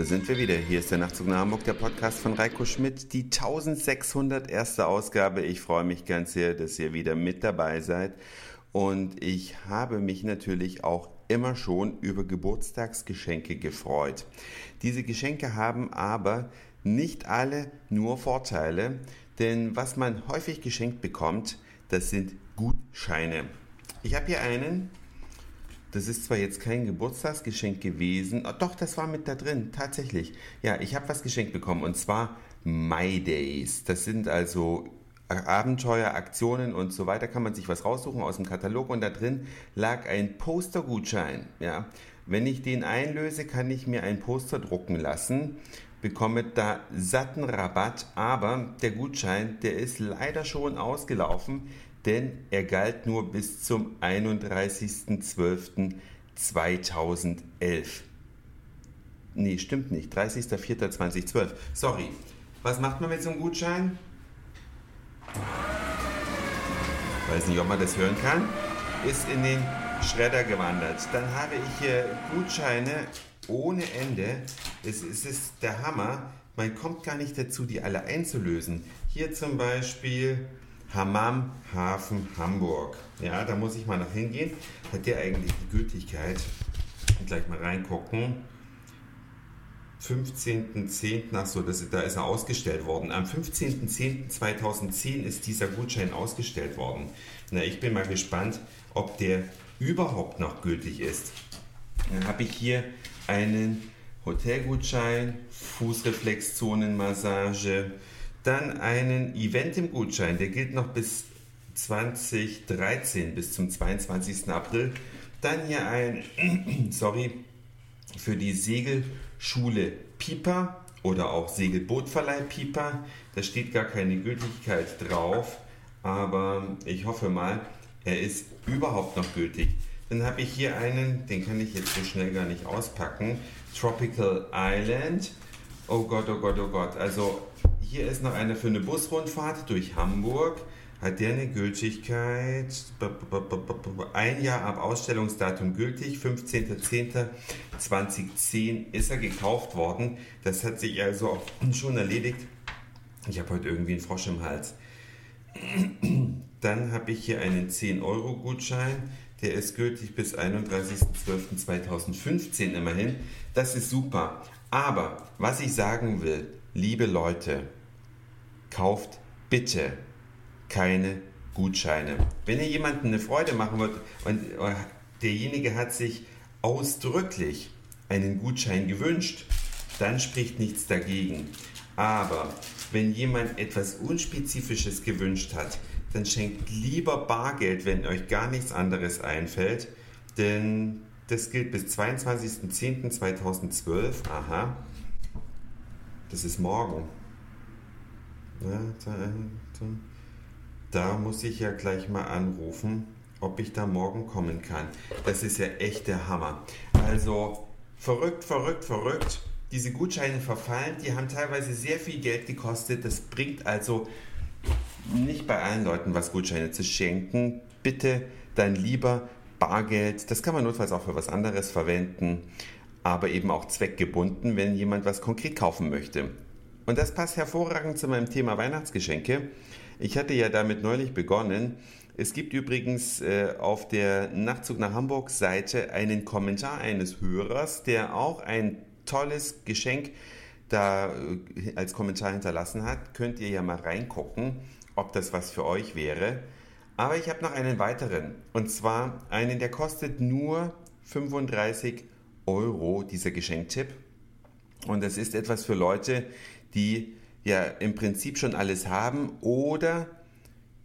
Da sind wir wieder. Hier ist der Nachtzug nach Hamburg, der Podcast von Reiko Schmidt, die 1601. Ausgabe. Ich freue mich ganz sehr, dass ihr wieder mit dabei seid. Und ich habe mich natürlich auch immer schon über Geburtstagsgeschenke gefreut. Diese Geschenke haben aber nicht alle nur Vorteile, denn was man häufig geschenkt bekommt, das sind Gutscheine. Ich habe hier einen, das ist zwar jetzt kein Geburtstagsgeschenk gewesen, oh, doch, das war mit da drin, tatsächlich. Ja, ich habe was geschenkt bekommen und zwar My Days. Das sind also Abenteuer, Aktionen und so weiter, kann man sich was raussuchen aus dem Katalog und da drin lag ein Postergutschein. Ja. Wenn ich den einlöse, kann ich mir ein Poster drucken lassen, bekomme da satten Rabatt, aber der Gutschein, der ist leider schon ausgelaufen denn er galt nur bis zum 31.12.2011. Nee, stimmt nicht. 30.04.2012. Sorry. Was macht man mit so einem Gutschein? Weiß nicht, ob man das hören kann. Ist in den Schredder gewandert. Dann habe ich hier Gutscheine ohne Ende. Es, es ist der Hammer. Man kommt gar nicht dazu, die alle einzulösen. Hier zum Beispiel Hammam Hafen Hamburg. Ja, da muss ich mal nach hingehen. Hat der eigentlich die Gültigkeit? Gleich mal reingucken. 15.10. Achso, da ist er ausgestellt worden. Am 15.10.2010 ist dieser Gutschein ausgestellt worden. Na, ich bin mal gespannt, ob der überhaupt noch gültig ist. Dann habe ich hier einen Hotelgutschein, Fußreflexzonenmassage, dann einen Event im Gutschein, der gilt noch bis 2013, bis zum 22. April. Dann hier ein, sorry, für die Segelschule Pieper oder auch Segelbootverleih Pieper. Da steht gar keine Gültigkeit drauf, aber ich hoffe mal, er ist überhaupt noch gültig. Dann habe ich hier einen, den kann ich jetzt so schnell gar nicht auspacken. Tropical Island. Oh Gott, oh Gott, oh Gott. Also hier ist noch einer für eine Busrundfahrt durch Hamburg. Hat der eine Gültigkeit? Ein Jahr ab Ausstellungsdatum gültig, 15.10.2010 ist er gekauft worden. Das hat sich also schon erledigt. Ich habe heute irgendwie einen Frosch im Hals. Dann habe ich hier einen 10-Euro-Gutschein. Der ist gültig bis 31.12.2015 immerhin. Das ist super. Aber was ich sagen will, liebe Leute, kauft bitte keine Gutscheine. Wenn ihr jemandem eine Freude machen wollt und äh, derjenige hat sich ausdrücklich einen Gutschein gewünscht, dann spricht nichts dagegen. Aber wenn jemand etwas Unspezifisches gewünscht hat, dann schenkt lieber Bargeld, wenn euch gar nichts anderes einfällt, denn das gilt bis 22.10.2012. Aha, das ist morgen. Da muss ich ja gleich mal anrufen, ob ich da morgen kommen kann. Das ist ja echt der Hammer. Also verrückt, verrückt, verrückt. Diese Gutscheine verfallen, die haben teilweise sehr viel Geld gekostet. Das bringt also nicht bei allen Leuten was, Gutscheine zu schenken. Bitte dann lieber Bargeld. Das kann man notfalls auch für was anderes verwenden, aber eben auch zweckgebunden, wenn jemand was konkret kaufen möchte. Und das passt hervorragend zu meinem Thema Weihnachtsgeschenke. Ich hatte ja damit neulich begonnen. Es gibt übrigens äh, auf der Nachtzug nach Hamburg Seite einen Kommentar eines Hörers, der auch ein tolles Geschenk da äh, als Kommentar hinterlassen hat. Könnt ihr ja mal reingucken, ob das was für euch wäre. Aber ich habe noch einen weiteren. Und zwar einen, der kostet nur 35 Euro, dieser Geschenktipp. Und das ist etwas für Leute, die ja im Prinzip schon alles haben oder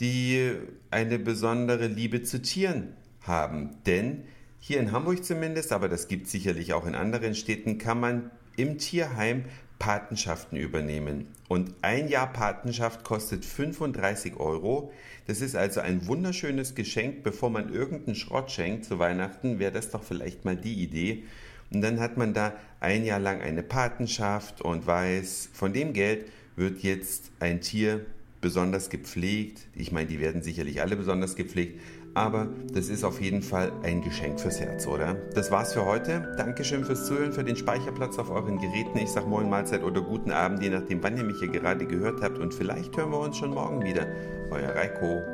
die eine besondere Liebe zu Tieren haben. Denn hier in Hamburg zumindest, aber das gibt es sicherlich auch in anderen Städten, kann man im Tierheim Patenschaften übernehmen. Und ein Jahr Patenschaft kostet 35 Euro. Das ist also ein wunderschönes Geschenk. Bevor man irgendeinen Schrott schenkt zu Weihnachten, wäre das doch vielleicht mal die Idee. Und dann hat man da ein Jahr lang eine Patenschaft und weiß, von dem Geld wird jetzt ein Tier besonders gepflegt. Ich meine, die werden sicherlich alle besonders gepflegt, aber das ist auf jeden Fall ein Geschenk fürs Herz, oder? Das war's für heute. Dankeschön fürs Zuhören, für den Speicherplatz auf euren Geräten. Ich sag Moin Mahlzeit oder guten Abend, je nachdem, wann ihr mich hier gerade gehört habt. Und vielleicht hören wir uns schon morgen wieder. Euer Reiko.